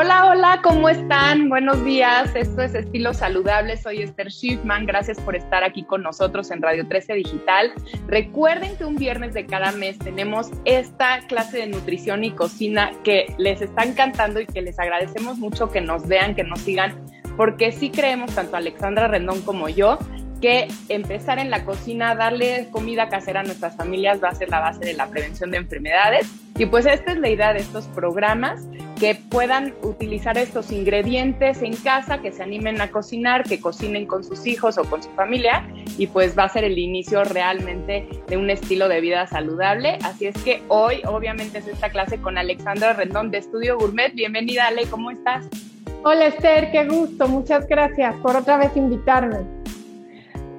Hola, hola, ¿cómo están? Buenos días. Esto es Estilo Saludable. Soy Esther Schiffman. Gracias por estar aquí con nosotros en Radio 13 Digital. Recuerden que un viernes de cada mes tenemos esta clase de nutrición y cocina que les está encantando y que les agradecemos mucho que nos vean, que nos sigan, porque sí creemos, tanto Alexandra Rendón como yo, que empezar en la cocina, darle comida casera a nuestras familias va a ser la base de la prevención de enfermedades. Y pues esta es la idea de estos programas, que puedan utilizar estos ingredientes en casa, que se animen a cocinar, que cocinen con sus hijos o con su familia y pues va a ser el inicio realmente de un estilo de vida saludable. Así es que hoy obviamente es esta clase con Alexandra Rendón de Estudio Gourmet. Bienvenida Ale, ¿cómo estás? Hola Esther, qué gusto, muchas gracias por otra vez invitarme.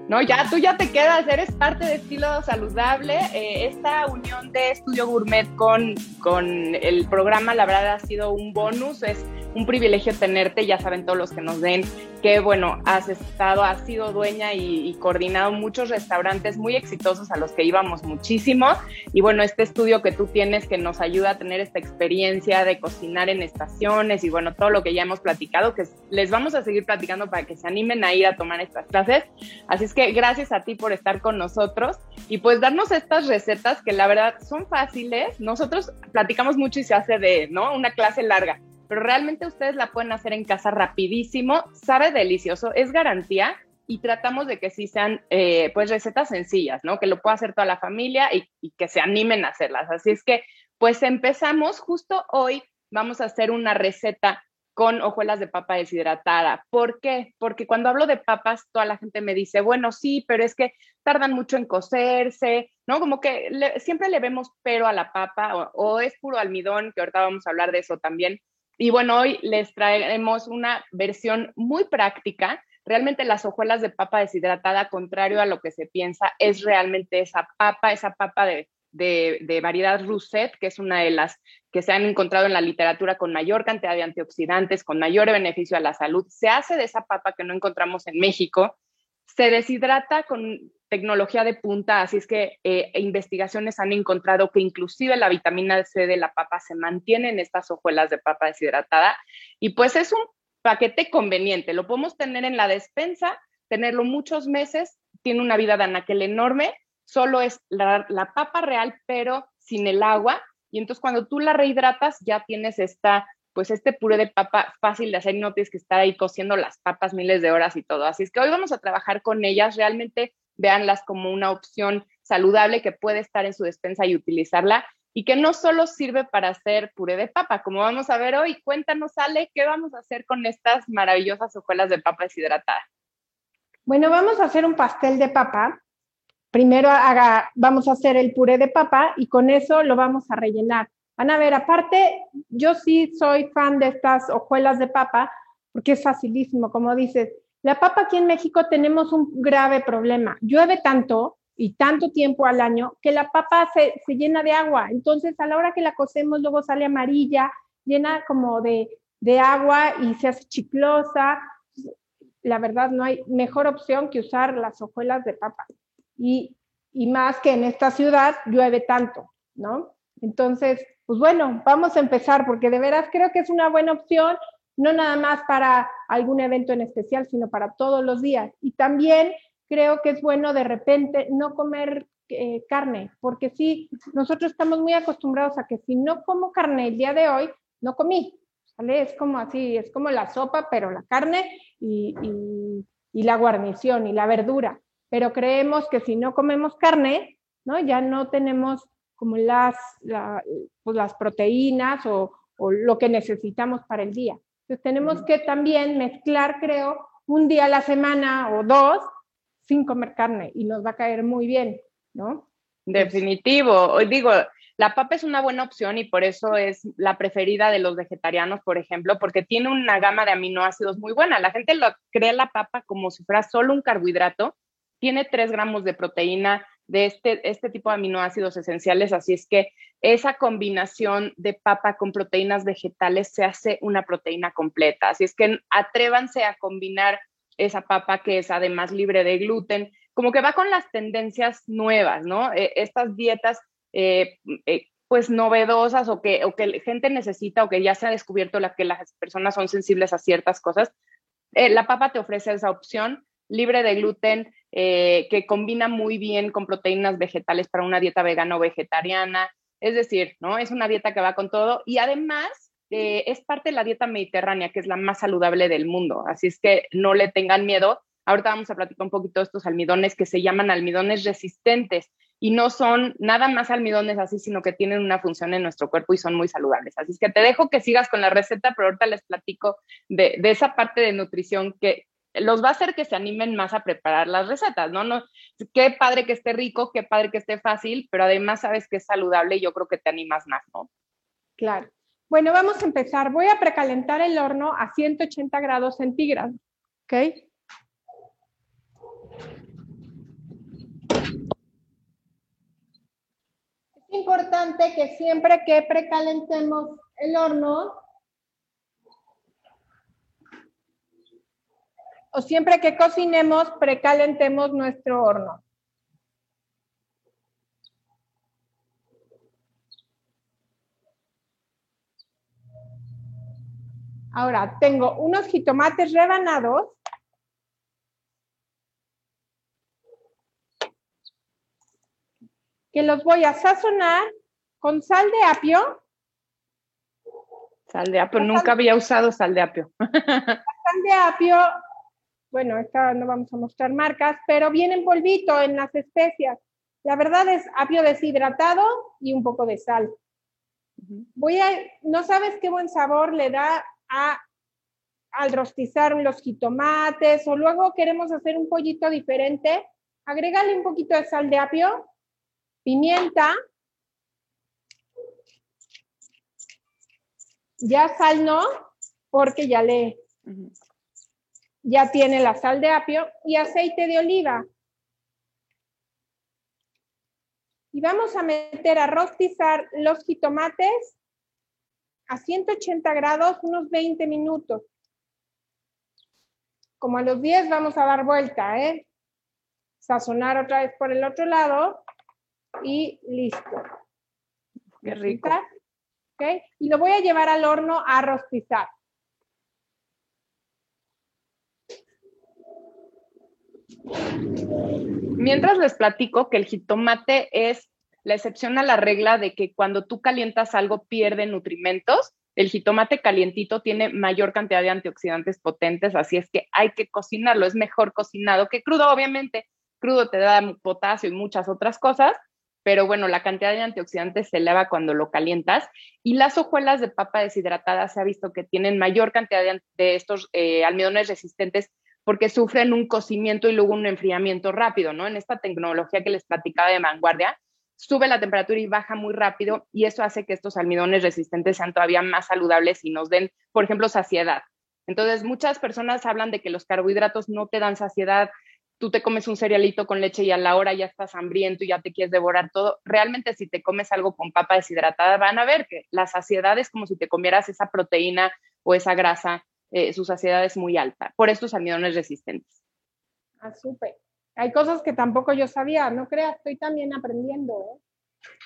No, ya tú ya te quedas, eres parte de Estilo Saludable. Eh, esta unión de Estudio Gourmet con, con el programa, la verdad, ha sido un bonus. Es un privilegio tenerte, ya saben todos los que nos ven, que bueno, has estado, has sido dueña y, coordinado muchos restaurantes muy exitosos a los que íbamos muchísimo. Y bueno, este estudio que tú tienes que nos ayuda a tener esta experiencia de cocinar en estaciones y bueno, todo lo que ya hemos platicado, que les vamos a seguir platicando para que se animen a ir a tomar estas clases. Así es que gracias a ti por estar con nosotros y pues darnos estas recetas que la verdad son fáciles. Nosotros platicamos mucho y se hace de, ¿no? Una clase larga pero realmente ustedes la pueden hacer en casa rapidísimo, sabe delicioso, es garantía y tratamos de que sí sean eh, pues recetas sencillas, ¿no? Que lo pueda hacer toda la familia y, que se animen a hacerlas. Así es que pues empezamos justo hoy, vamos a hacer una receta con hojuelas de papa deshidratada. ¿Por qué? Porque cuando hablo de papas, toda la gente me dice, bueno, sí, pero es que tardan mucho en cocerse, ¿no? Como que siempre le vemos pero a la papa o, o, es puro almidón, que ahorita vamos a hablar de eso también. Y bueno, hoy les traemos una versión muy práctica. Realmente las hojuelas de papa deshidratada, contrario a lo que se piensa, es realmente esa papa, esa papa de, de, variedad Rousset, que es una de las que se han encontrado en la literatura con mayor cantidad de antioxidantes, con mayor beneficio a la salud. Se hace de esa papa que no encontramos en México, se deshidrata con tecnología de punta, así es que eh, investigaciones han encontrado que inclusive la vitamina C de la papa se mantiene en estas hojuelas de papa deshidratada y pues es un paquete conveniente, lo podemos tener en la despensa, tenerlo muchos meses, tiene una vida de anaquel enorme, solo es la, la papa real pero sin el agua y entonces cuando tú la rehidratas ya tienes esta pues este puré de papa fácil de hacer y no tienes que estar ahí cociendo las papas miles de horas y todo. Así es que hoy vamos a trabajar con ellas, realmente véanlas como una opción saludable que puede estar en su despensa y utilizarla y que no solo sirve para hacer puré de papa, como vamos a ver hoy. Cuéntanos, Ale, ¿qué vamos a hacer con estas maravillosas hojuelas de papa deshidratada? Bueno, vamos a hacer un pastel de papa. Primero haga, vamos a hacer el puré de papa y con eso lo vamos a rellenar. Van a ver, aparte, yo sí soy fan de estas hojuelas de papa porque es facilísimo, como dices, la papa aquí en México tenemos un grave problema. Llueve tanto y tanto tiempo al año que la papa se, llena de agua. Entonces, a la hora que la cocemos, luego sale amarilla, llena como de, agua y se hace chiclosa. La verdad, no hay mejor opción que usar las hojuelas de papa. Y, y más que en esta ciudad llueve tanto, ¿no? Entonces, pues bueno, vamos a empezar porque de veras creo que es una buena opción no nada más para algún evento en especial, sino para todos los días. Y también creo que es bueno de repente no comer eh, carne, porque sí, nosotros estamos muy acostumbrados a que si no como carne el día de hoy, no comí. ¿Sale? Es como así, es como la sopa, pero la carne y, la guarnición y la verdura. Pero creemos que si no comemos carne, ¿no? Ya no tenemos como las, pues las proteínas o, o lo que necesitamos para el día. Entonces tenemos que también mezclar, creo, un día a la semana o dos sin comer carne y nos va a caer muy bien, ¿no? Definitivo. Hoy digo, la papa es una buena opción y por eso es la preferida de los vegetarianos, por ejemplo, porque tiene una gama de aminoácidos muy buena. La gente lo cree la papa como si fuera solo un carbohidrato. Tiene 3 gramos de proteína, de este, este tipo de aminoácidos esenciales, así es que esa combinación de papa con proteínas vegetales se hace una proteína completa. Así es que atrévanse a combinar esa papa que es además libre de gluten, como que va con las tendencias nuevas, ¿no? Eh, estas dietas eh, eh, pues novedosas o que, o que la gente necesita o que ya se ha descubierto la, que las personas son sensibles a ciertas cosas, la papa te ofrece esa opción libre de gluten, que combina muy bien con proteínas vegetales para una dieta vegana o vegetariana. Es decir, ¿no? Es una dieta que va con todo y además eh, es parte de la dieta mediterránea, que es la más saludable del mundo. Así es que no le tengan miedo. Ahorita vamos a platicar un poquito de estos almidones que se llaman almidones resistentes y no son nada más almidones así, sino que tienen una función en nuestro cuerpo y son muy saludables. Así es que te dejo que sigas con la receta, pero ahorita les platico de, de esa parte de nutrición que los va a hacer que se animen más a preparar las recetas, ¿no? ¿no? Qué padre que esté rico, qué padre que esté fácil, pero además sabes que es saludable y yo creo que te animas más, ¿no? Claro. Bueno, vamos a empezar. Voy a precalentar el horno a 180 grados centígrados. ¿Ok? Importante que siempre que precalentemos el horno, o siempre que cocinemos, precalentemos nuestro horno. Ahora, tengo unos jitomates rebanados. Que los voy a sazonar con sal de apio. Sal de apio, nunca había usado sal de apio. sal de apio, bueno, esta no vamos a mostrar marcas, pero viene en polvito en las especias. La verdad es apio deshidratado y un poco de sal. Voy a, no sabes qué buen sabor le da al rostizar los jitomates o luego queremos hacer un pollito diferente, agrégale un poquito de sal de apio, pimienta, ya sal no, porque ya le, ya tiene la sal de apio y aceite de oliva. Y vamos a meter a rostizar los jitomates a 180 grados unos 20 minutos. Como a los 10 vamos a dar vuelta, ¿eh? Sazonar otra vez por el otro lado y listo. Qué rico. ¿Okay? Y lo voy a llevar al horno a rostizar. Mientras les platico que el jitomate es la excepción a la regla de que cuando tú calientas algo pierde nutrimentos. El jitomate calientito tiene mayor cantidad de antioxidantes potentes, así es que hay que cocinarlo. Es mejor cocinado que crudo, obviamente. Crudo te da potasio y muchas otras cosas, pero bueno, la cantidad de antioxidantes se eleva cuando lo calientas. Y las hojuelas de papa deshidratada se ha visto que tienen mayor cantidad de, estos eh, almidones resistentes porque sufren un cocimiento y luego un enfriamiento rápido, ¿no? En esta tecnología que les platicaba de vanguardia, sube la temperatura y baja muy rápido y eso hace que estos almidones resistentes sean todavía más saludables y nos den, por ejemplo, saciedad. Entonces, muchas personas hablan de que los carbohidratos no te dan saciedad. Tú te comes un cerealito con leche y a la hora ya estás hambriento y ya te quieres devorar todo. Realmente si te comes algo con papa deshidratada, van a ver que la saciedad es como si te comieras esa proteína o esa grasa. Eh, su saciedad es muy alta por estos almidones resistentes. Ah, súper. Hay cosas que tampoco yo sabía, no creas, estoy también aprendiendo. ¿eh?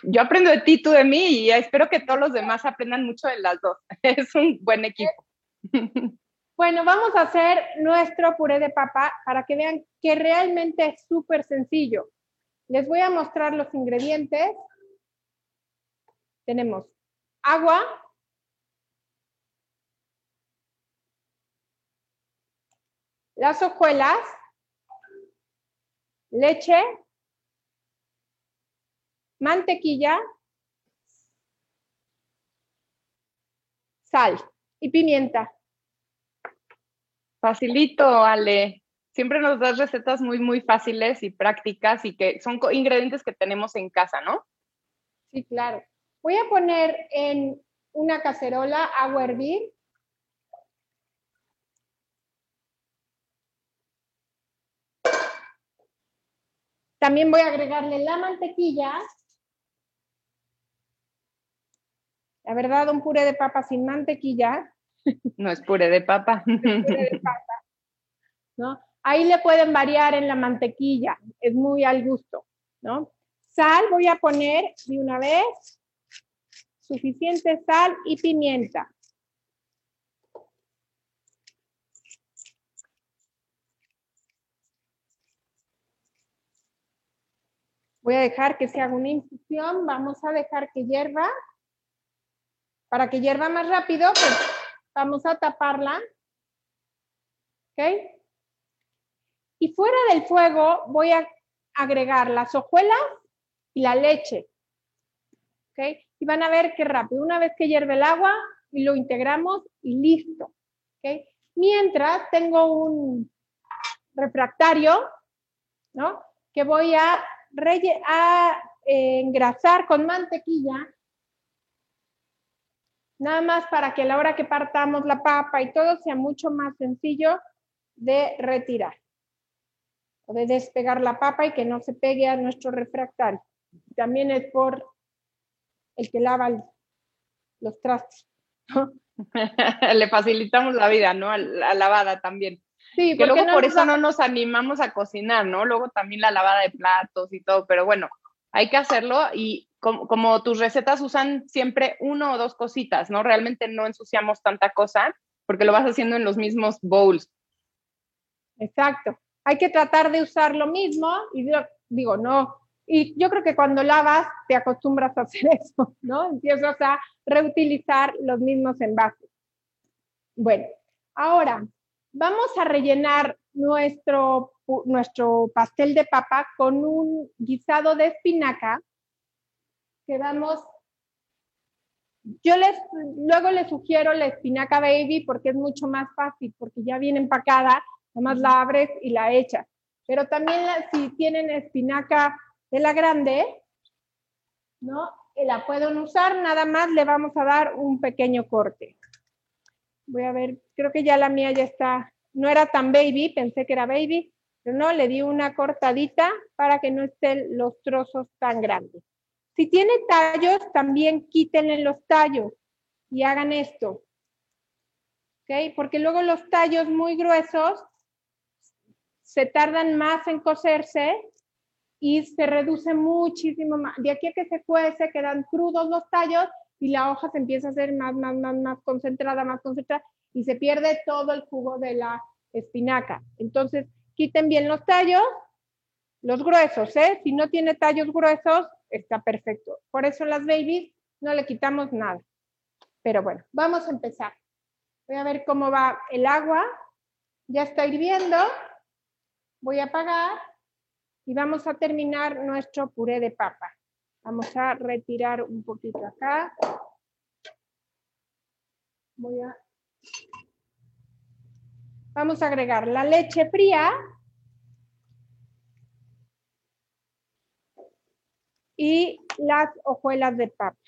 Yo aprendo de ti, tú de mí, y espero que todos los demás aprendan mucho de las dos. Es un buen equipo. Bueno, vamos a hacer nuestro puré de papa para que vean que realmente es súper sencillo. Les voy a mostrar los ingredientes. Tenemos agua, las hojuelas, leche, mantequilla, sal y pimienta. Facilito, Ale. Siempre nos das recetas muy, muy fáciles y prácticas y que son ingredientes que tenemos en casa, ¿no? Sí, claro. Voy a poner en una cacerola agua a hervir también voy a agregarle la mantequilla. La verdad, un puré de papa sin mantequilla. No es puré de papa. puré de papa. ¿no? Ahí le pueden variar en la mantequilla, es muy al gusto, ¿no? Sal voy a poner de una vez, suficiente sal y pimienta. Voy a dejar que se haga una infusión, vamos a dejar que hierva. Para que hierva más rápido, pues vamos a taparla. ¿Ok? Y fuera del fuego voy a agregar las hojuelas y la leche. ¿Ok? Y van a ver qué rápido. Una vez que hierve el agua, lo integramos y listo. ¿Ok? Mientras tengo un refractario, ¿no? Que voy a a eh, engrasar con mantequilla, nada más para que a la hora que partamos la papa y todo sea mucho más sencillo de retirar o de despegar la papa y que no se pegue a nuestro refractario. También es por el que lava los trastos. Le facilitamos la vida, ¿no? la lavada también. Sí, que luego por eso no nos animamos a cocinar, ¿no? Luego también la lavada de platos y todo, pero bueno, hay que hacerlo y como, tus recetas usan siempre uno o dos cositas, ¿no? Realmente no ensuciamos tanta cosa porque lo vas haciendo en los mismos bowls. Exacto. Hay que tratar de usar lo mismo y digo, no. Y yo creo que cuando lavas te acostumbras a hacer eso, ¿no? Empiezas a reutilizar los mismos envases. Bueno, ahora Vamos a rellenar nuestro, nuestro pastel de papa con un guisado de espinaca que vamos yo les, luego les sugiero la espinaca baby porque es mucho más fácil, porque ya viene empacada, nomás la abres y la echas. Pero también si tienen espinaca de la grande, ¿no? La pueden usar, nada más le vamos a dar un pequeño corte. Voy a ver, creo que ya la mía ya está, no era tan baby, pensé que era baby, pero no, le di una cortadita para que no estén los trozos tan grandes. Si tiene tallos, también quítenle los tallos y hagan esto. ¿Ok? Porque luego los tallos muy gruesos se tardan más en cocerse y se reduce muchísimo más. De aquí a que se cuece, quedan crudos los tallos y la hoja se empieza a hacer más, más, más, más concentrada, más concentrada y se pierde todo el jugo de la espinaca. Entonces, quiten bien los tallos, los gruesos, ¿eh? Si no tiene tallos gruesos, está perfecto. Por eso las babies no le quitamos nada. Pero bueno, vamos a empezar. Voy a ver cómo va el agua. Ya está hirviendo. Voy a apagar y vamos a terminar nuestro puré de papa. Vamos a retirar un poquito acá. Voy a... Vamos a agregar la leche fría. Y las hojuelas de papa.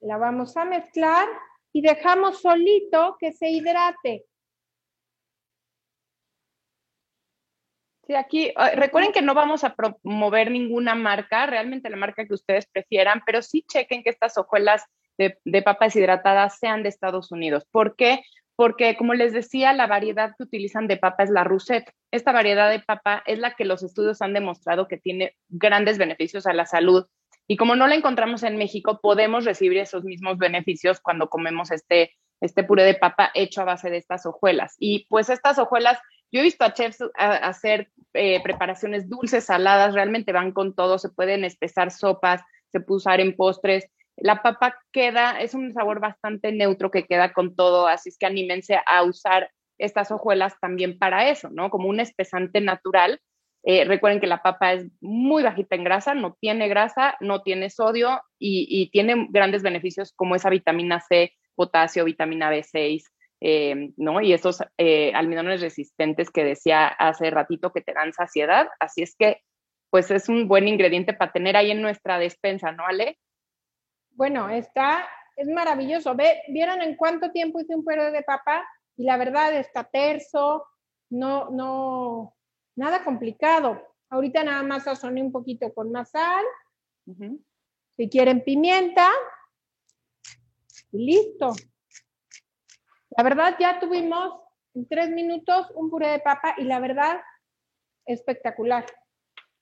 La vamos a mezclar y dejamos solito que se hidrate. Sí, aquí recuerden que no vamos a promover ninguna marca, realmente la marca que ustedes prefieran, pero sí chequen que estas hojuelas de, de papa deshidratada sean de Estados Unidos. ¿Por qué? Porque, como les decía, la variedad que utilizan de papa es la Russet. Esta variedad de papa es la que los estudios han demostrado que tiene grandes beneficios a la salud. Y como no la encontramos en México, podemos recibir esos mismos beneficios cuando comemos este, este puré de papa hecho a base de estas hojuelas. Y pues estas hojuelas yo he visto a chefs hacer eh, preparaciones dulces, saladas, realmente van con todo, se pueden espesar sopas, se puede usar en postres. La papa queda, es un sabor bastante neutro que queda con todo, así es que anímense a usar estas hojuelas también para eso, ¿no? Como un espesante natural. Eh, recuerden que la papa es muy bajita en grasa, no tiene grasa, no tiene sodio y, y tiene grandes beneficios como esa vitamina C, potasio, vitamina B6, eh, ¿no? Y esos eh, almidones resistentes que decía hace ratito que te dan saciedad. Así es que, pues es un buen ingrediente para tener ahí en nuestra despensa, ¿no, Ale? Bueno, está, es maravilloso. Ve, ¿Vieron en cuánto tiempo hice un puré de papa? Y la verdad está terso, no, no, Nada complicado. Ahorita nada más sazoné un poquito con más sal. Si quieren pimienta. Y listo. La verdad ya tuvimos en tres minutos un puré de papa y la verdad espectacular.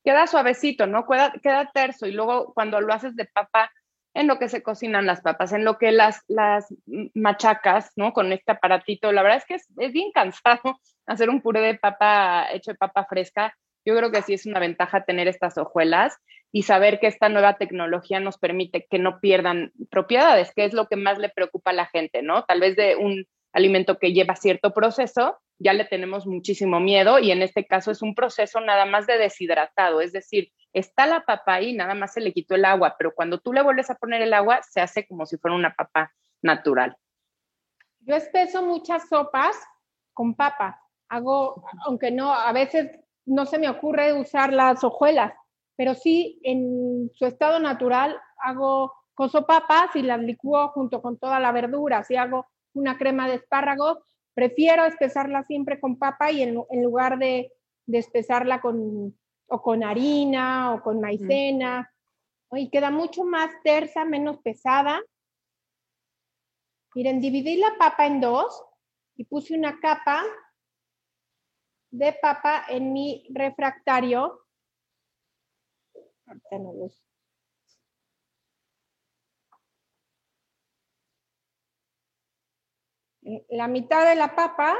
Queda suavecito, ¿no? Queda, queda terso y luego cuando lo haces de papa, en lo que se cocinan las papas, en lo que las, las machacas, ¿no? Con este aparatito, la verdad es que es, bien cansado hacer un puré de papa hecho de papa fresca. Yo creo que sí es una ventaja tener estas hojuelas y saber que esta nueva tecnología nos permite que no pierdan propiedades, que es lo que más le preocupa a la gente, ¿no? Tal vez de un alimento que lleva cierto proceso, ya le tenemos muchísimo miedo y en este caso es un proceso nada más de deshidratado, es decir, está la papa ahí, nada más se le quitó el agua, pero cuando tú le vuelves a poner el agua, se hace como si fuera una papa natural. Yo espeso muchas sopas con papa. Hago, aunque no, a veces no se me ocurre usar las hojuelas, pero sí en su estado natural hago coso papas y las licúo junto con toda la verdura. Si hago una crema de espárragos, prefiero espesarla siempre con papa y en, lugar de, de, espesarla con, o con harina o con maicena. Y queda mucho más tersa, menos pesada. Miren, dividí la papa en dos y puse una capa de papa en mi refractario. La mitad de la papa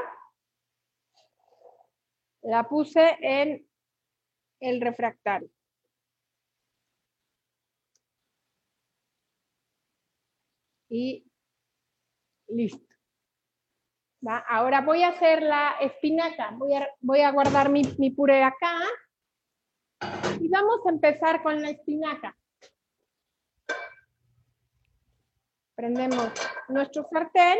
la puse en el refractario. Y listo. Ahora voy a hacer la espinaca. Voy a, voy a guardar mi, mi puré acá. Y vamos a empezar con la espinaca. Prendemos nuestro sartén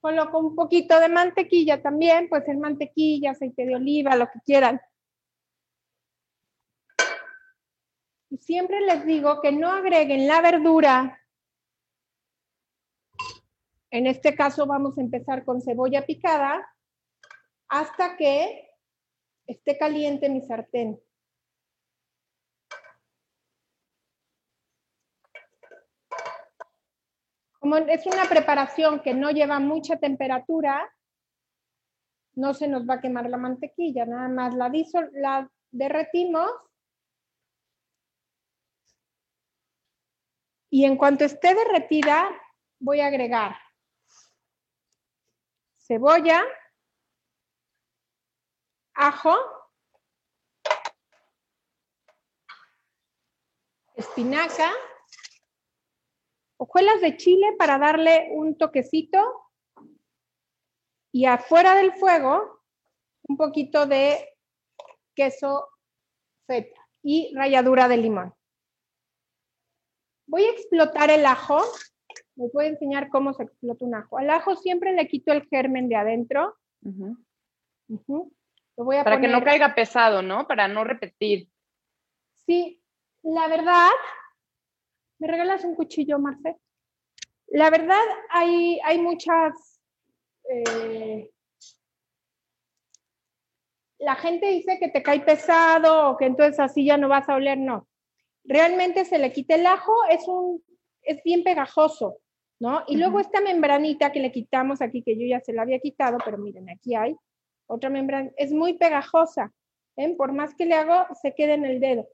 Coloco un poquito de mantequilla también, pues ser mantequilla, aceite de oliva, lo que quieran. Y siempre les digo que no agreguen la verdura. En este caso vamos a empezar con cebolla picada hasta que esté caliente mi sartén. Como es una preparación que no lleva mucha temperatura, no se nos va a quemar la mantequilla, nada más la, la derretimos. Y en cuanto esté derretida, voy a agregar cebolla, ajo, espinaca, hojuelas de chile para darle un toquecito y afuera del fuego un poquito de queso feta y ralladura de limón. Voy a explotar el ajo. Les voy a enseñar cómo se explota un ajo. Al ajo siempre le quito el germen de adentro. Para que no caiga pesado, ¿no? Para no repetir. Sí, la verdad, ¿Me regalas un cuchillo, Marce? La verdad, hay, hay muchas... Eh, la gente dice que te cae pesado o que entonces así ya no vas a oler, no. Realmente se le quita el ajo, es, un, es bien pegajoso, ¿no? Y luego esta membranita que le quitamos aquí, que yo ya se la había quitado, pero miren, aquí hay otra membrana, es muy pegajosa. ¿ven? Por más que le hago, se queda en el dedo.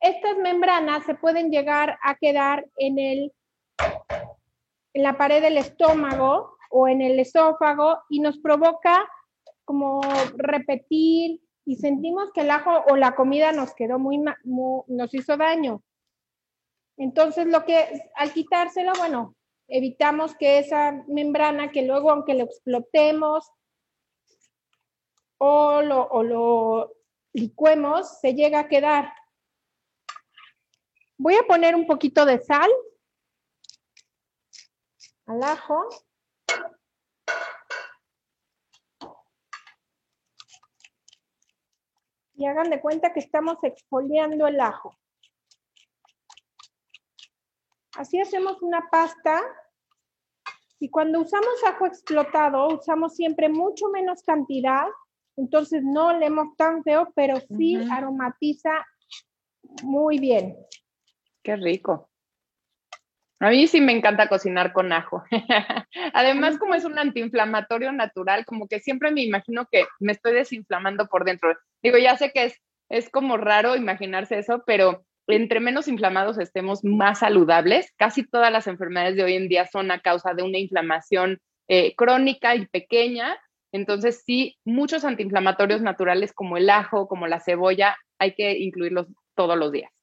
Estas membranas se pueden llegar a quedar en, el, en la pared del estómago o en el esófago y nos provoca como repetir y sentimos que el ajo o la comida nos quedó muy, nos hizo daño. Entonces, lo que al quitárselo, bueno, evitamos que esa membrana que luego, aunque lo explotemos o lo, o lo licuemos, se llega a quedar. Voy a poner un poquito de sal al ajo. Y hagan de cuenta que estamos exfoliando el ajo. Así hacemos una pasta. Y cuando usamos ajo explotado, usamos siempre mucho menos cantidad entonces no olemos tan feo, pero sí aromatiza muy bien. Qué rico. A mí sí me encanta cocinar con ajo. Además, como es un antiinflamatorio natural, como que siempre me imagino que me estoy desinflamando por dentro. Digo, ya sé que es, es como raro imaginarse eso, pero entre menos inflamados estemos, más saludables. Casi todas las enfermedades de hoy en día son a causa de una inflamación eh, crónica y pequeña. Entonces, sí, muchos antiinflamatorios naturales como el ajo, como la cebolla, hay que incluirlos todos los días.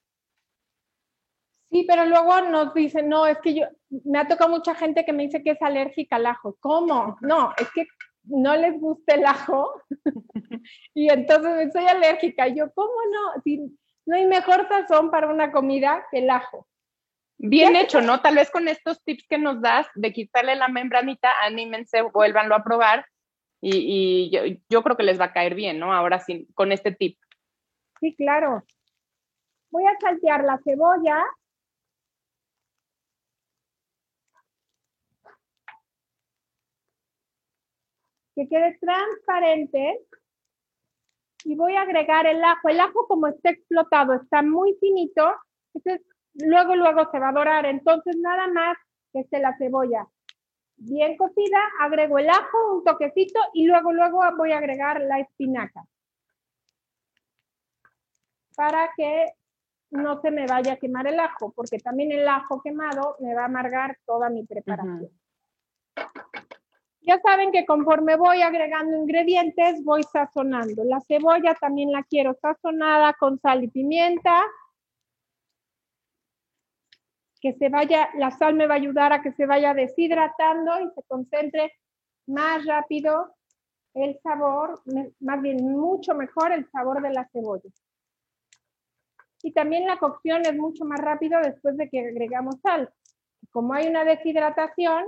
Sí, pero luego nos dicen, no, es que yo, me ha tocado mucha gente que me dice que es alérgica al ajo. ¿Cómo? No, es que no les gusta el ajo y entonces soy alérgica. yo, ¿cómo no? no hay mejor sazón para una comida que el ajo. Bien hecho, ¿no? Tal vez con estos tips que nos das de quitarle la membranita, anímense, vuélvanlo a probar y, yo, yo, creo que les va a caer bien, ¿no? Ahora sí, con este tip. Sí, claro. Voy a saltear la cebolla. Que quede transparente y voy a agregar el ajo. El ajo como está explotado, está muy finito, entonces luego, luego se va a dorar. Entonces nada más que esté la cebolla bien cocida, agrego el ajo, un toquecito y luego, luego voy a agregar la espinaca para que no se me vaya a quemar el ajo, porque también el ajo quemado me va a amargar toda mi preparación. Ya saben que conforme voy agregando ingredientes, voy sazonando. La cebolla también la quiero sazonada con sal y pimienta. Que se vaya, la sal me va a ayudar a que se vaya deshidratando y se concentre más rápido el sabor, más bien mucho mejor el sabor de la cebolla. Y también la cocción es mucho más rápido después de que agregamos sal. Como hay una deshidratación,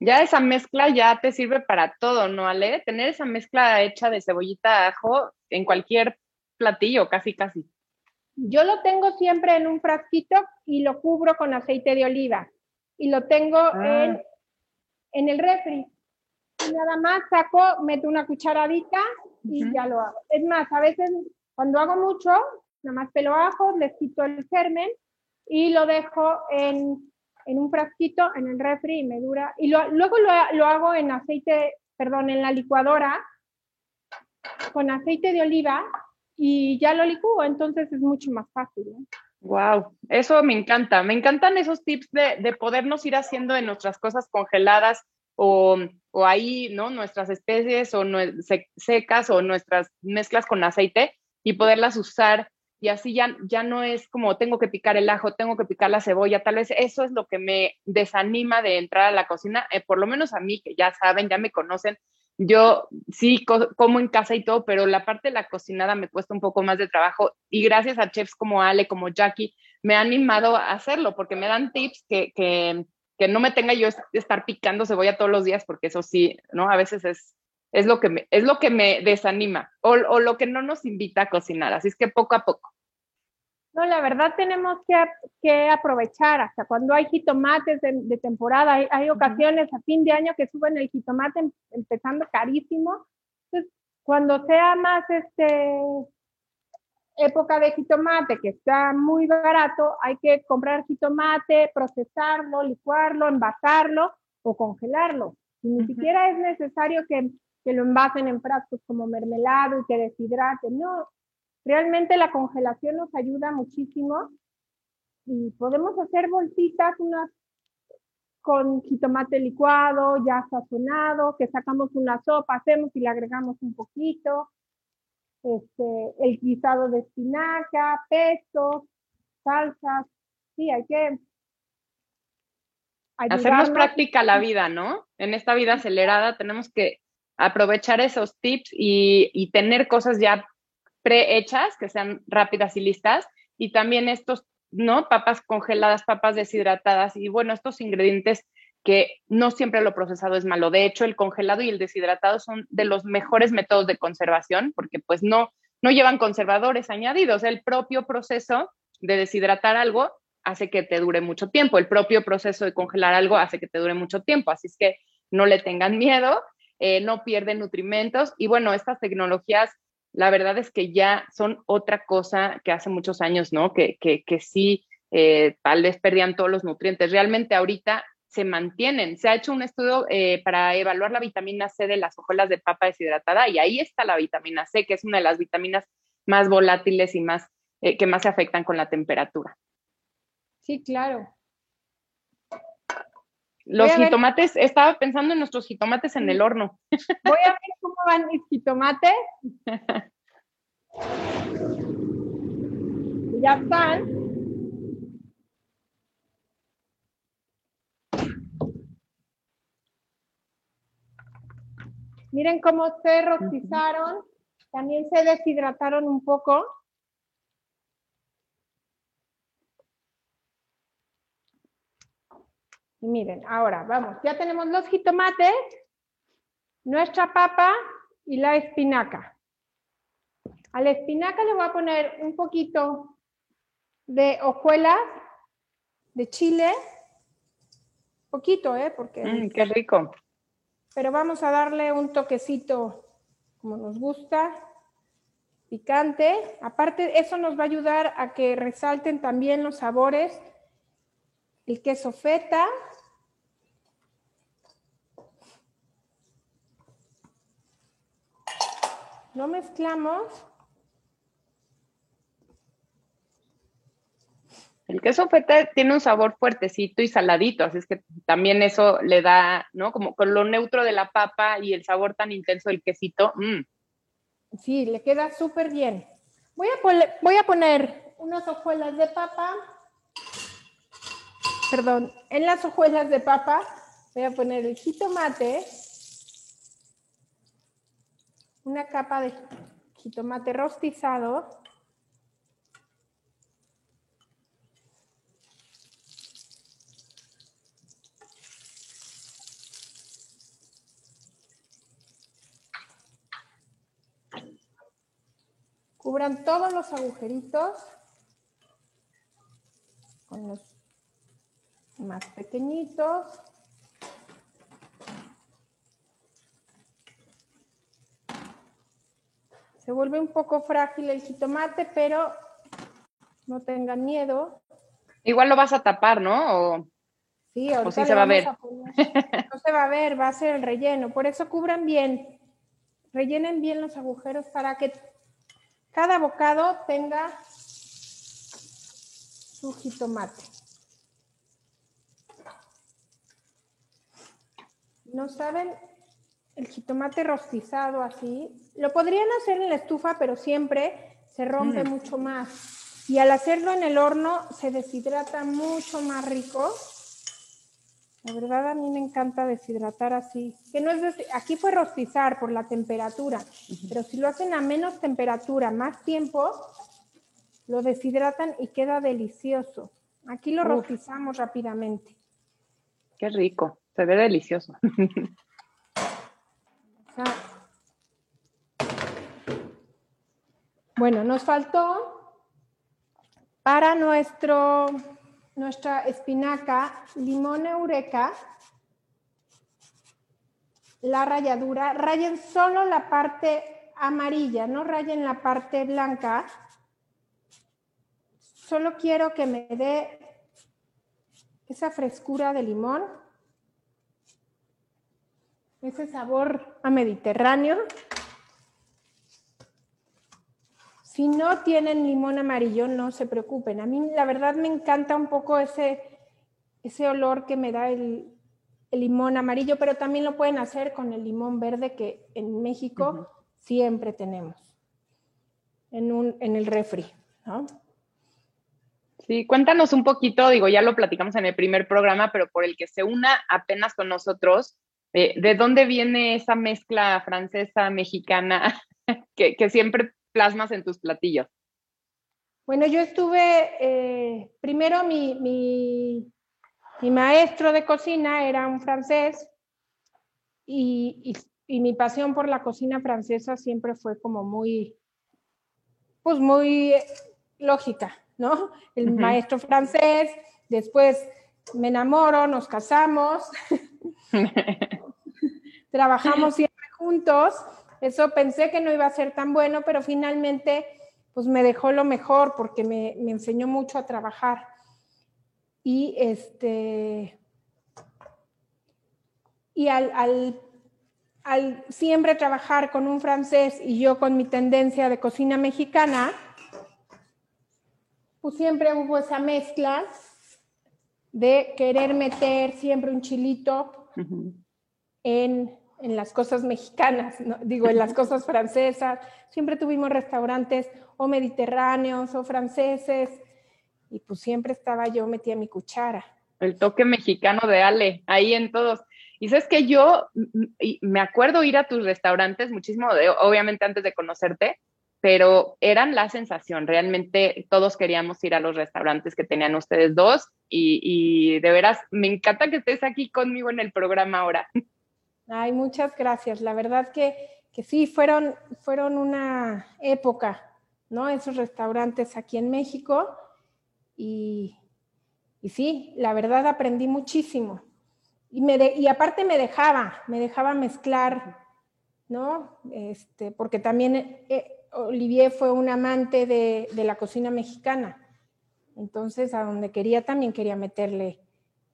ya esa mezcla ya te sirve para todo, ¿no, Ale? Tener esa mezcla hecha de cebollita, ajo en cualquier platillo, casi, casi. Yo lo tengo siempre en un frasquito y lo cubro con aceite de oliva. Y lo tengo ah. en, en, el refri. Y nada más saco, meto una cucharadita y ya lo hago. Es más, a veces cuando hago mucho, nada más pelo ajo, les quito el germen y lo dejo en en un frasquito en el refri y me dura. Y luego lo, hago en aceite, perdón, en la licuadora con aceite de oliva y ya lo licúo, entonces es mucho más fácil. Wow, eso me encanta. Me encantan esos tips de, de podernos ir haciendo de nuestras cosas congeladas o, o, ahí, ¿no? Nuestras especies o secas o nuestras mezclas con aceite y poderlas usar y así ya, ya no es como tengo que picar el ajo, tengo que picar la cebolla, tal vez eso es lo que me desanima de entrar a la cocina, eh, por lo menos a mí, que ya saben, ya me conocen, yo sí como en casa y todo, pero la parte de la cocinada me cuesta un poco más de trabajo y gracias a chefs como Ale, como Jackie, me ha animado a hacerlo porque me dan tips que, que, que no me tenga yo estar picando cebolla todos los días porque eso sí, ¿no? A veces es, es lo que me, es lo que me desanima o, o, lo que no nos invita a cocinar. Así es que poco a poco. No, la verdad tenemos que, que aprovechar hasta cuando hay jitomates de, temporada. Hay, ocasiones a fin de año que suben el jitomate em, empezando carísimo. Entonces, cuando sea más este época de jitomate que está muy barato, hay que comprar jitomate, procesarlo, licuarlo, envasarlo o congelarlo. ni siquiera es necesario que que lo envasen en frascos como mermelado y que deshidraten. No, realmente la congelación nos ayuda muchísimo y podemos hacer bolsitas unas con jitomate licuado, ya sazonado, que sacamos una sopa, hacemos y le agregamos un poquito, este, el guisado de espinaca, pesto, salsas, sí, hay que... Hacemos práctica la vida, ¿no? En esta vida acelerada tenemos que aprovechar esos tips y, tener cosas ya prehechas, que sean rápidas y listas, y también estos, ¿no? Papas congeladas, papas deshidratadas, y bueno, estos ingredientes que no siempre lo procesado es malo. De hecho, el congelado y el deshidratado son de los mejores métodos de conservación porque pues no, no llevan conservadores añadidos. El propio proceso de deshidratar algo hace que te dure mucho tiempo. El propio proceso de congelar algo hace que te dure mucho tiempo. Así es que no le tengan miedo, eh, no pierden nutrimentos y bueno, estas tecnologías, la verdad es que ya son otra cosa que hace muchos años, ¿no? Que, que, que sí, eh, tal vez perdían todos los nutrientes. Realmente ahorita se mantienen. Se ha hecho un estudio eh, para evaluar la vitamina C de las hojuelas de papa deshidratada y ahí está la vitamina C, que es una de las vitaminas más volátiles y más que más se afectan con la temperatura. Sí, claro. Los jitomates, estaba pensando en nuestros jitomates en el horno. Voy a ver cómo van mis jitomates. ya están. Miren cómo se rostizaron. También se deshidrataron un poco. Y miren, ahora vamos, ya tenemos los jitomates, nuestra papa y la espinaca. A la espinaca le voy a poner un poquito de hojuelas de chile. Poquito, ¿eh? Porque... Mm, qué rico. Pero vamos a darle un toquecito como nos gusta, picante. Aparte, eso nos va a ayudar a que resalten también los sabores. El queso feta, Lo mezclamos. El queso feta tiene un sabor fuertecito y saladito, así es que también eso le da, ¿no? Como con lo neutro de la papa y el sabor tan intenso del quesito. Mm. Sí, le queda súper bien. Voy a, poner, voy a poner unas hojuelas de papa. Perdón, en las hojuelas de papa voy a poner el jitomate una capa de jitomate rostizado. Cubran todos los agujeritos con los más pequeñitos. Se vuelve un poco frágil el jitomate, pero no tengan miedo. Igual lo vas a tapar, ¿no? sí, ahorita se va a ver. no se va a ver, va a ser el relleno. Por eso cubran bien, rellenen bien los agujeros para que cada bocado tenga su jitomate. ¿No saben el jitomate rostizado así? Lo podrían hacer en la estufa, pero siempre se rompe mm. mucho más. Y al hacerlo en el horno se deshidrata mucho más rico. La verdad a mí me encanta deshidratar así. Que no es aquí fue rostizar por la temperatura, pero si lo hacen a menos temperatura, más tiempo, lo deshidratan y queda delicioso. Aquí lo rostizamos rápidamente. Qué rico, se ve delicioso. Bueno, nos faltó para nuestro, nuestra espinaca limón eureka, la ralladura, rayen solo la parte amarilla, no rayen la parte blanca. Solo quiero que me dé esa frescura de limón, ese sabor a mediterráneo. Si no tienen limón amarillo, no se preocupen. A mí la verdad me encanta un poco ese, ese olor que me da el, limón amarillo, pero también lo pueden hacer con el limón verde que en México siempre tenemos en, un, en el refri. Sí, cuéntanos un poquito, digo, ya lo platicamos en el primer programa, pero por el que se una apenas con nosotros, ¿de dónde viene esa mezcla francesa, mexicana, que, que siempre plasmas en tus platillos? Bueno, yo estuve, eh, primero mi, mi, maestro de cocina era un francés y, y, mi pasión por la cocina francesa siempre fue como muy, pues muy lógica, ¿no? El maestro francés, después me enamoro, nos casamos. trabajamos siempre juntos. Eso pensé que no iba a ser tan bueno, pero finalmente pues me dejó lo mejor porque me, me enseñó mucho a trabajar. Y este y al, al, al, siempre trabajar con un francés y yo con mi tendencia de cocina mexicana, pues siempre hubo esa mezcla de querer meter siempre un chilito en, en, las cosas mexicanas, digo, en las cosas francesas. Siempre tuvimos restaurantes o mediterráneos o franceses y pues siempre estaba yo metía mi cuchara. El toque mexicano de Ale, ahí en todos. Y sabes que yo me acuerdo ir a tus restaurantes muchísimo, de, obviamente antes de conocerte, pero eran la sensación. Realmente todos queríamos ir a los restaurantes que tenían ustedes dos y, de veras me encanta que estés aquí conmigo en el programa ahora. Ay, muchas gracias. La verdad que, que sí, fueron, fueron una época, ¿no? Esos restaurantes aquí en México y, y sí, la verdad aprendí muchísimo. Y, me y aparte me dejaba, me dejaba mezclar, ¿no? Este, porque también eh, Olivier fue un amante de, de, la cocina mexicana. Entonces, a donde quería también quería meterle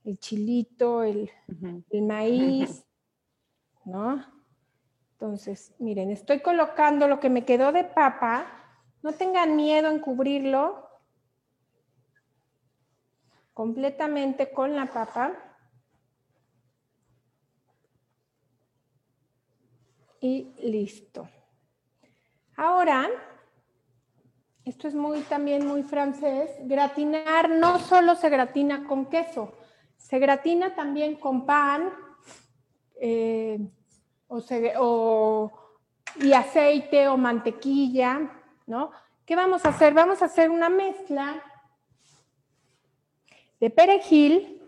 el chilito, el, el maíz, ¿no? Entonces, miren, estoy colocando lo que me quedó de papa. No tengan miedo en cubrirlo completamente con la papa. y listo. Ahora, esto es muy también muy francés, gratinar no solo se gratina con queso, se gratina también con pan eh, o, y aceite o mantequilla, ¿no? ¿Qué vamos a hacer? Vamos a hacer una mezcla de perejil.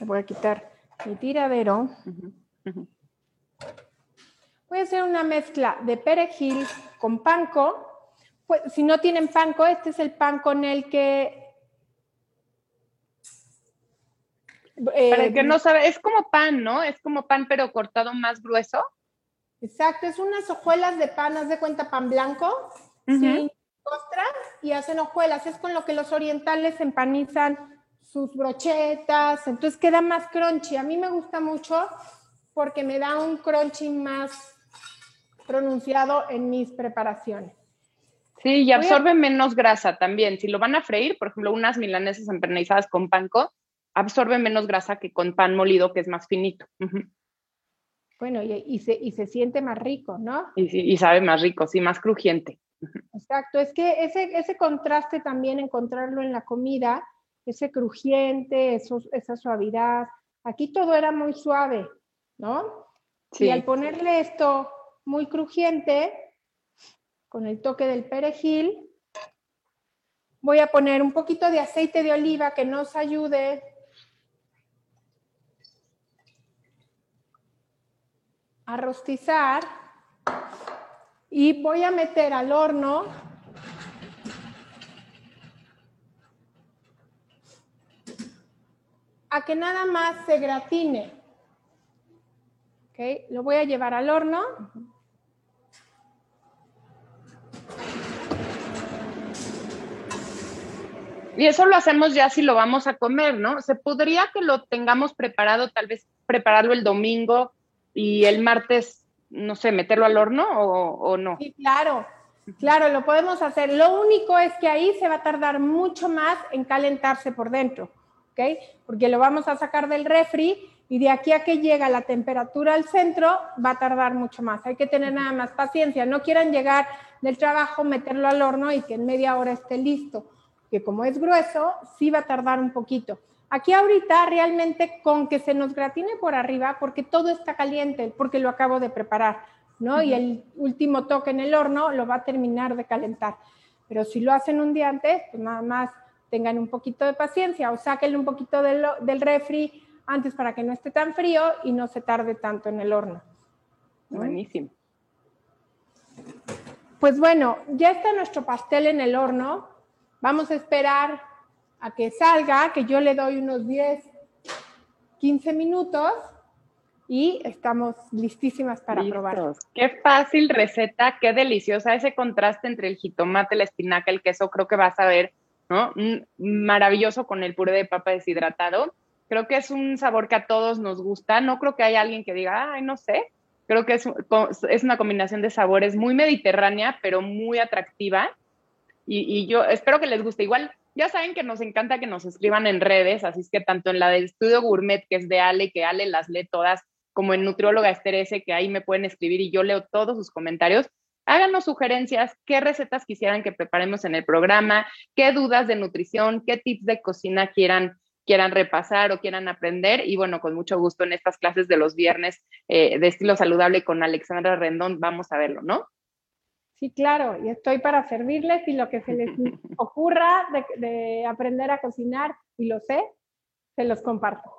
Le voy a quitar mi tiradero. Voy a hacer una mezcla de perejil con panco. Pues, si no tienen panco, este es el pan con el que... Eh, Para el que no sabe, es como pan, ¿no? Es como pan, pero cortado más grueso. Exacto, es unas hojuelas de pan, haz de cuenta pan blanco, sin costra, y hacen hojuelas. Es con lo que los orientales empanizan sus brochetas, entonces queda más crunchy. A mí me gusta mucho porque me da un crunchy más pronunciado en mis preparaciones. Sí, y absorbe menos grasa también. Si lo van a freír, por ejemplo, unas milanesas empanizadas con panco, absorbe menos grasa que con pan molido, que es más finito. Bueno, y, se, y, se, siente más rico, ¿no? Y, y, sabe más rico, sí, más crujiente. Exacto, es que ese, ese contraste también, encontrarlo en la comida, ese crujiente, esa suavidad. Aquí todo era muy suave, ¿no? Y al ponerle esto muy crujiente, con el toque del perejil, voy a poner un poquito de aceite de oliva que nos ayude a rostizar y voy a meter al horno a que nada más se gratine. ¿Ok? Lo voy a llevar al horno. Y eso lo hacemos ya si lo vamos a comer, ¿no? Se podría que lo tengamos preparado, tal vez prepararlo el domingo y el martes, no sé, meterlo al horno o, no. Sí, claro, claro, lo podemos hacer. Lo único es que ahí se va a tardar mucho más en calentarse por dentro. ¿ok? Porque lo vamos a sacar del refri y de aquí a que llega la temperatura al centro va a tardar mucho más. Hay que tener nada más paciencia. No quieran llegar del trabajo, meterlo al horno y que en media hora esté listo, que como es grueso, sí va a tardar un poquito. Aquí ahorita realmente con que se nos gratine por arriba, porque todo está caliente, porque lo acabo de preparar, ¿no? Y el último toque en el horno lo va a terminar de calentar. Pero si lo hacen un día antes, pues nada más tengan un poquito de paciencia o sáquenle un poquito del, del refri antes para que no esté tan frío y no se tarde tanto en el horno. Buenísimo. Pues bueno, ya está nuestro pastel en el horno. Vamos a esperar a que salga, que yo le doy unos 10, 15 minutos y estamos listísimas para probar. Qué fácil receta, qué deliciosa ese contraste entre el jitomate, la espinaca, el queso, creo que vas a ver, ¿no? Maravilloso con el puré de papa deshidratado. Creo que es un sabor que a todos nos gusta. No creo que haya alguien que diga, ay, no sé. Creo que es, es una combinación de sabores muy mediterránea, pero muy atractiva. Y, yo espero que les guste. Igual ya saben que nos encanta que nos escriban en redes, así es que tanto en la del estudio gourmet, que es de Ale, que Ale las lee todas, como en Nutrióloga Esterese, que ahí me pueden escribir y yo leo todos sus comentarios. Háganos sugerencias, qué recetas quisieran que preparemos en el programa, qué dudas de nutrición, qué tips de cocina quieran quieran repasar o quieran aprender. Y bueno, con mucho gusto en estas clases de los viernes eh, de estilo saludable con Alexandra Rendón, vamos a verlo, ¿no? Sí, claro, y estoy para servirles y lo que se les ocurra de, aprender a cocinar, y lo sé, se los comparto.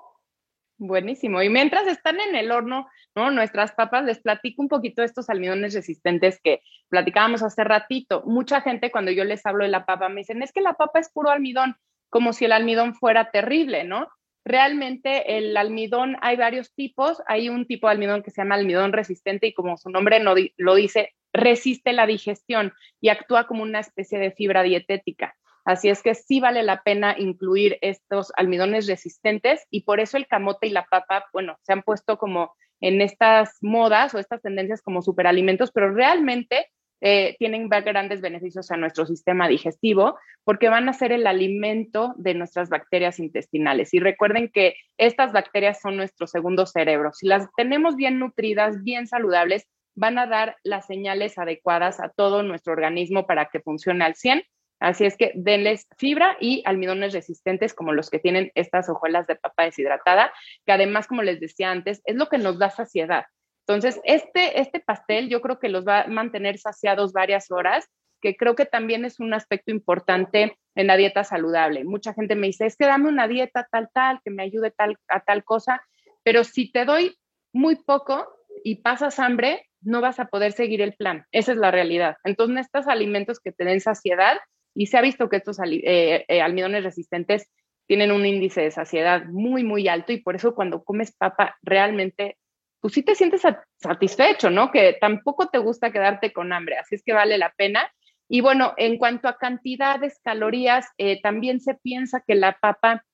Buenísimo. Y mientras están en el horno, ¿no? Nuestras papas, les platico un poquito de estos almidones resistentes que platicábamos hace ratito. Mucha gente cuando yo les hablo de la papa me dicen, es que la papa es puro almidón, como si el almidón fuera terrible, ¿no? Realmente el almidón hay varios tipos. Hay un tipo de almidón que se llama almidón resistente y como su nombre no lo dice, resiste la digestión y actúa como una especie de fibra dietética. Así es que sí vale la pena incluir estos almidones resistentes y por eso el camote y la papa, bueno, se han puesto como en estas modas o estas tendencias como superalimentos, pero realmente eh, tienen grandes beneficios a nuestro sistema digestivo porque van a ser el alimento de nuestras bacterias intestinales. Y recuerden que estas bacterias son nuestro segundo cerebro. Si las tenemos bien nutridas, bien saludables, van a dar las señales adecuadas a todo nuestro organismo para que funcione al 100. Así es que denles fibra y almidones resistentes como los que tienen estas hojuelas de papa deshidratada, que además, como les decía antes, es lo que nos da saciedad. Entonces, este, este pastel yo creo que los va a mantener saciados varias horas, que creo que también es un aspecto importante en la dieta saludable. Mucha gente me dice, es que dame una dieta tal, tal, que me ayude tal, a tal cosa, pero si te doy muy poco y pasas hambre, no vas a poder seguir el plan. Esa es la realidad. Entonces, estos alimentos que te den saciedad, y se ha visto que estos eh, eh, almidones resistentes tienen un índice de saciedad muy, muy alto y por eso cuando comes papa realmente, pues sí te sientes satisfecho, ¿no? Que tampoco te gusta quedarte con hambre, así es que vale la pena. Y bueno, en cuanto a cantidades, calorías, eh, también se piensa que la papa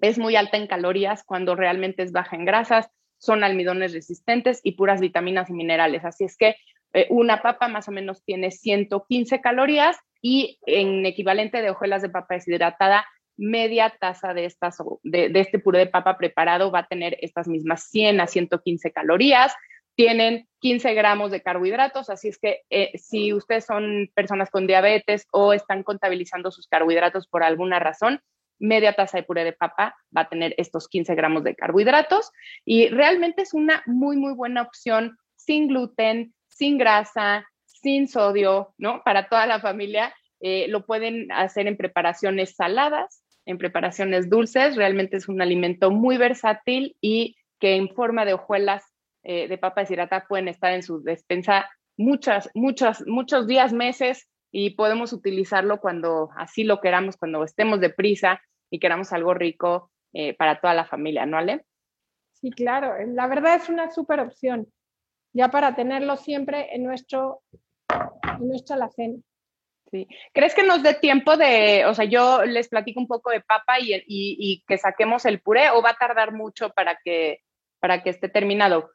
es muy alta en calorías cuando realmente es baja en grasas son almidones resistentes y puras vitaminas y minerales. Así es que eh, una papa más o menos tiene 115 calorías y en equivalente de hojuelas de papa deshidratada, media taza de, estas, de, este puré de papa preparado va a tener estas mismas 100 a 115 calorías. Tienen 15 gramos de carbohidratos, así es que eh, si ustedes son personas con diabetes o están contabilizando sus carbohidratos por alguna razón, media taza de puré de papa va a tener estos 15 gramos de carbohidratos y realmente es una muy, muy buena opción sin gluten, sin grasa, sin sodio, ¿no? Para toda la familia. Eh, lo pueden hacer en preparaciones saladas, en preparaciones dulces. Realmente es un alimento muy versátil y que en forma de hojuelas eh, de papa deshidratada pueden estar en su despensa muchas, muchas, muchos días, meses y podemos utilizarlo cuando así lo queramos, cuando estemos deprisa y queramos algo rico eh, para toda la familia, ¿no, Ale? Sí, claro, la verdad es una súper opción, ya para tenerlo siempre en, nuestro, en nuestra alacena. Sí. ¿Crees que nos dé tiempo de, o sea, yo les platico un poco de papa y, y, y, que saquemos el puré o va a tardar mucho para que, para que esté terminado?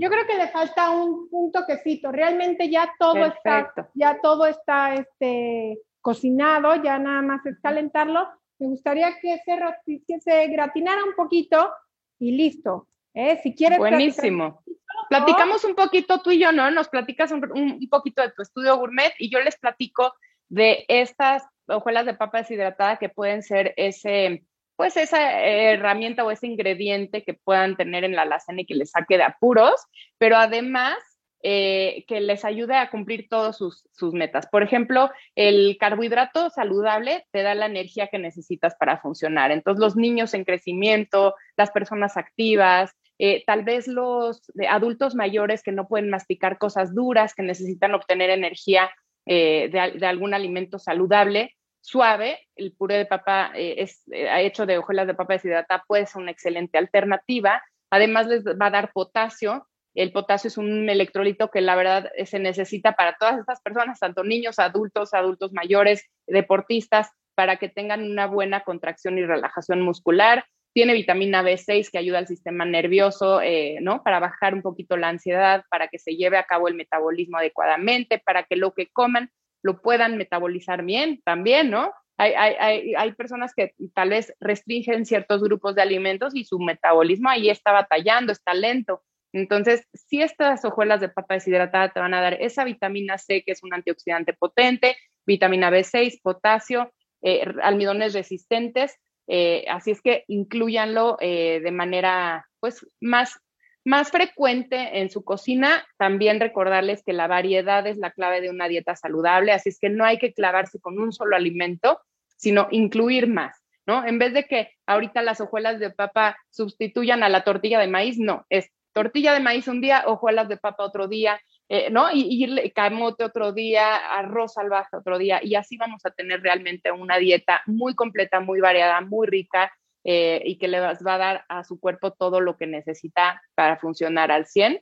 Yo creo que le falta un, un toquecito. Realmente ya todo está, ya todo está este, cocinado, ya nada más es calentarlo. Me gustaría que se, que se gratinara un poquito y listo. ¿eh? Si quieres. Buenísimo. Platicamos un poquito tú y yo, ¿no? Nos platicas un, un, poquito de tu estudio gourmet y yo les platico de estas hojuelas de papa deshidratada que pueden ser ese pues esa herramienta o ese ingrediente que puedan tener en la alacena y que les saque de apuros, pero además eh, que les ayude a cumplir todas sus, metas. Por ejemplo, el carbohidrato saludable te da la energía que necesitas para funcionar. Entonces, los niños en crecimiento, las personas activas, eh, tal vez los adultos mayores que no pueden masticar cosas duras, que necesitan obtener energía eh, de algún alimento saludable, suave, el puré de papa eh, es eh, hecho de hojuelas de papa deshidratada, puede ser una excelente alternativa. Además, les va a dar potasio. El potasio es un electrolito que la verdad se necesita para todas estas personas, tanto niños, adultos, adultos mayores, deportistas, para que tengan una buena contracción y relajación muscular. Tiene vitamina B6 que ayuda al sistema nervioso, eh, ¿no? Para bajar un poquito la ansiedad, para que se lleve a cabo el metabolismo adecuadamente, para que lo que coman lo puedan metabolizar bien también, ¿no? Hay, hay, hay, personas que tal vez restringen ciertos grupos de alimentos y su metabolismo ahí está batallando, está lento. Entonces, si estas hojuelas de papa deshidratada te van a dar esa vitamina C, que es un antioxidante potente, vitamina B6, potasio, eh, almidones resistentes, eh, así es que incluyanlo eh, de manera pues más, más frecuente en su cocina. También recordarles que la variedad es la clave de una dieta saludable, así es que no hay que clavarse con un solo alimento, sino incluir más. ¿No? En vez de que ahorita las hojuelas de papa sustituyan a la tortilla de maíz, no, es tortilla de maíz un día, hojuelas de papa otro día, eh, ¿no? Y, y, camote otro día, arroz salvaje otro día, y así vamos a tener realmente una dieta muy completa, muy variada, muy rica, eh, y que le va a dar a su cuerpo todo lo que necesita para funcionar al 100.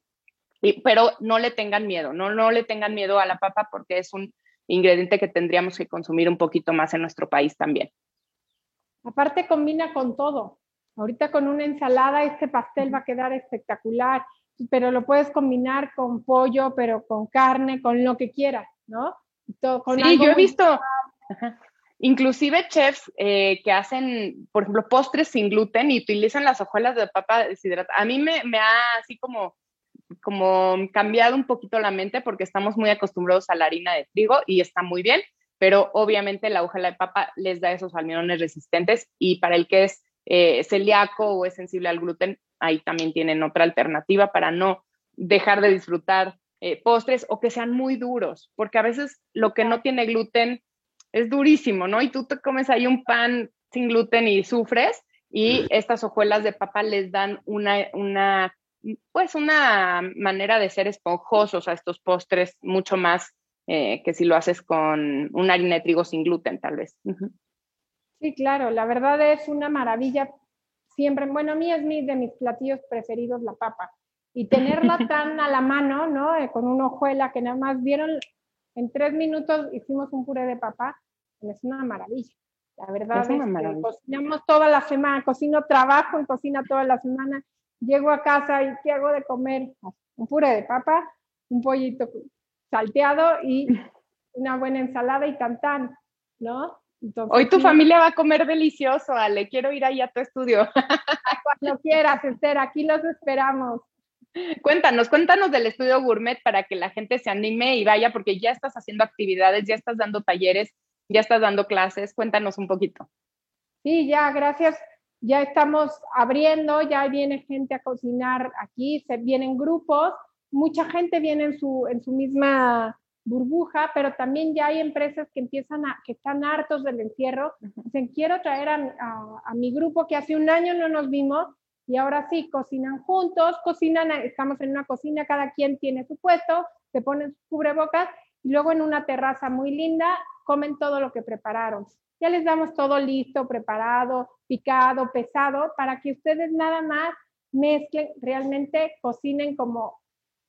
Y, pero no le tengan miedo, no, no le tengan miedo a la papa porque es un ingrediente que tendríamos que consumir un poquito más en nuestro país también. Aparte combina con todo. Ahorita con una ensalada este pastel va a quedar espectacular pero lo puedes combinar con pollo, pero con carne, con lo que quieras, ¿no? sí, yo he visto, inclusive chefs eh, que hacen, por ejemplo, postres sin gluten y utilizan las hojuelas de papa deshidratada. A mí me, me ha así como, como cambiado un poquito la mente porque estamos muy acostumbrados a la harina de trigo y está muy bien, pero obviamente la hojuela de papa les da esos almidones resistentes y para el que es eh, celíaco o es sensible al gluten, ahí también tienen otra alternativa para no dejar de disfrutar eh, postres o que sean muy duros, porque a veces lo que no tiene gluten es durísimo, ¿no? Y tú te comes ahí un pan sin gluten y sufres y estas hojuelas de papa les dan una, una pues una manera de ser esponjosos a estos postres mucho más eh, que si lo haces con una harina de trigo sin gluten, tal vez. Sí, claro, la verdad es una maravilla siempre, bueno, a mí es mi, de mis platillos preferidos la papa. Y tenerla tan a la mano, ¿no? Eh, con una hojuela que nada más vieron, en tres minutos hicimos un puré de papa, es una maravilla. La verdad es, que cocinamos toda la semana, cocino trabajo en cocina toda la semana, llego a casa y ¿qué hago de comer? Un puré de papa, un pollito salteado y una buena ensalada y tan ¿no? Hoy tu familia va a comer delicioso, Ale. Quiero ir ahí a tu estudio. Cuando quieras, Esther, aquí los esperamos. Cuéntanos, cuéntanos del estudio gourmet para que la gente se anime y vaya, porque ya estás haciendo actividades, ya estás dando talleres, ya estás dando clases. Cuéntanos un poquito. Sí, ya, gracias. Ya estamos abriendo, ya viene gente a cocinar aquí, se vienen grupos, mucha gente viene en su, en su misma burbuja, pero también ya hay empresas que empiezan a, que están hartos del encierro, dicen, quiero traer a, a, mi grupo que hace un año no nos vimos y ahora sí, cocinan juntos, cocinan, estamos en una cocina, cada quien tiene su puesto, se ponen sus cubrebocas y luego en una terraza muy linda comen todo lo que prepararon. Ya les damos todo listo, preparado, picado, pesado, para que ustedes nada más mezclen, realmente cocinen como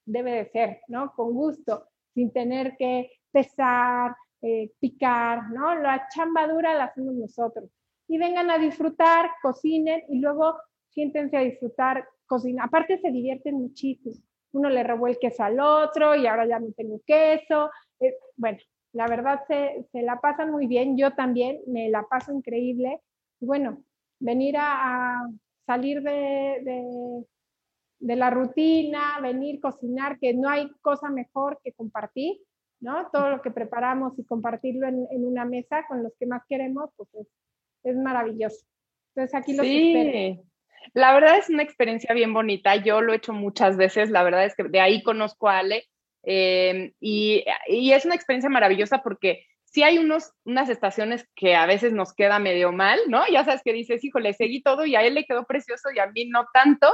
debe de ser, ¿no? Con gusto sin tener que pesar, eh, picar, ¿no? La chamba dura la hacemos nosotros. Y vengan a disfrutar, cocinen y luego siéntense a disfrutar, cocina. Aparte se divierten muchísimo. Uno le robó el queso al otro y ahora ya no tengo queso. Eh, bueno, la verdad se, se, la pasan muy bien. Yo también me la paso increíble. Bueno, venir a, salir de, de la rutina, venir, cocinar, que no hay cosa mejor que compartir, ¿no? Todo lo que preparamos y compartirlo en, una mesa con los que más queremos, pues es, maravilloso. Entonces aquí lo sí. La verdad es una experiencia bien bonita. Yo lo he hecho muchas veces. La verdad es que de ahí conozco a Ale. Y, y, es una experiencia maravillosa porque sí hay unos, unas estaciones que a veces nos queda medio mal, ¿no? Ya sabes que dices, híjole, seguí todo y a él le quedó precioso y a mí no tanto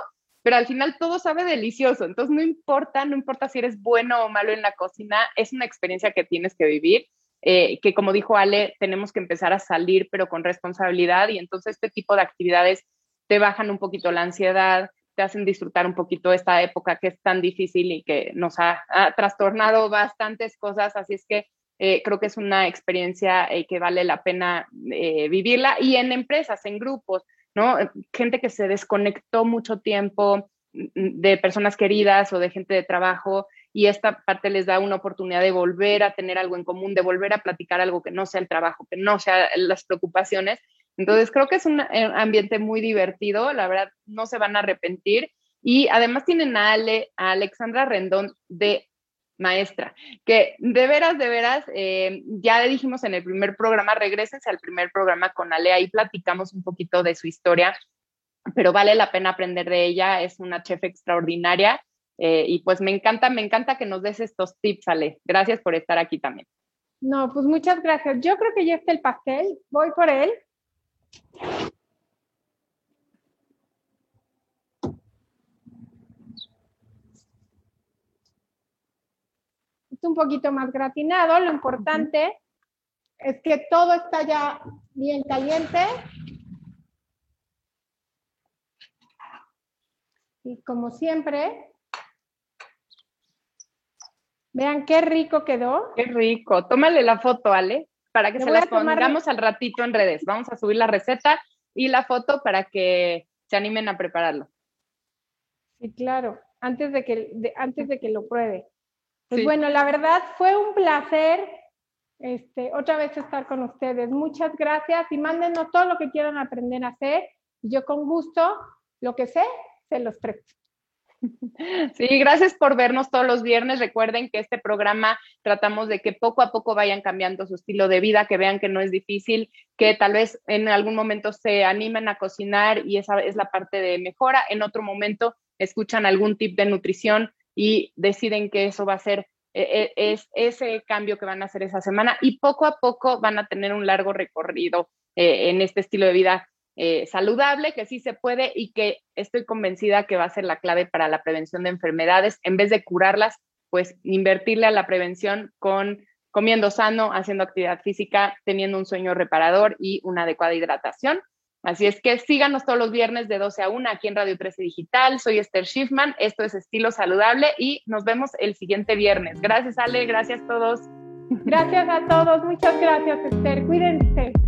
pero al final todo sabe delicioso, entonces no importa, no importa si eres bueno o malo en la cocina, es una experiencia que tienes que vivir. eh, que como dijo Ale, tenemos que empezar a salir, pero con responsabilidad y entonces este tipo de actividades te bajan un poquito la ansiedad, te hacen disfrutar un poquito esta época que es tan difícil y que nos ha, trastornado bastantes cosas, así es que eh, creo que es una experiencia eh, que vale la pena eh, vivirla y en empresas, en grupos, ¿no? Gente que se desconectó mucho tiempo mm, de personas queridas o de gente de trabajo y esta parte les da una oportunidad de volver a tener algo en común, de volver a platicar algo que no sea el trabajo, que no sea las preocupaciones entonces creo que es un eh, ambiente muy divertido, la verdad no se van a arrepentir. Y además tienen a, Ale, a Alexandra Rendón de maestra, que de veras, de veras, eh, ya dijimos en el primer programa, regresense al primer programa con Ale, ahí platicamos un poquito de su historia, pero vale la pena aprender de ella, es una chef extraordinaria eh, y pues me encanta, me encanta que nos des estos tips, Ale. Gracias por estar aquí también. No, pues muchas gracias. Yo creo que ya está el pastel, voy por él. Es un poquito más gratinado, lo importante es que todo está ya bien caliente. Y como siempre, vean qué rico quedó. Qué rico. Tómale la foto, Ale para que se las pongamos al ratito en redes. Vamos a subir la receta y la foto para que se animen a prepararlo. Sí, claro, antes de que, antes de que lo pruebe. Pues bueno, la verdad fue un placer este, otra vez estar con ustedes. Muchas gracias y mándenos todo lo que quieran aprender a hacer. Yo con gusto, lo que sé, se los presto. Sí, gracias por vernos todos los viernes. Recuerden que este programa tratamos de que poco a poco vayan cambiando su estilo de vida, que vean que no es difícil, que tal vez en algún momento se animen a cocinar y esa es la parte de mejora. En otro momento escuchan algún tip de nutrición y deciden que eso va a ser e, e, es ese cambio que van a hacer esa semana y poco a poco van a tener un largo recorrido eh, en este estilo de vida eh, saludable, que sí se puede y que estoy convencida que va a ser la clave para la prevención de enfermedades. En vez de curarlas, pues invertirle a la prevención con comiendo sano, haciendo actividad física, teniendo un sueño reparador y una adecuada hidratación. Así es que síganos todos los viernes de 12 a 1 aquí en Radio 13 Digital. Soy Esther Schiffman, esto es Estilo Saludable y nos vemos el siguiente viernes. Gracias Ale, gracias a todos. Gracias a todos, muchas gracias Esther, cuídense.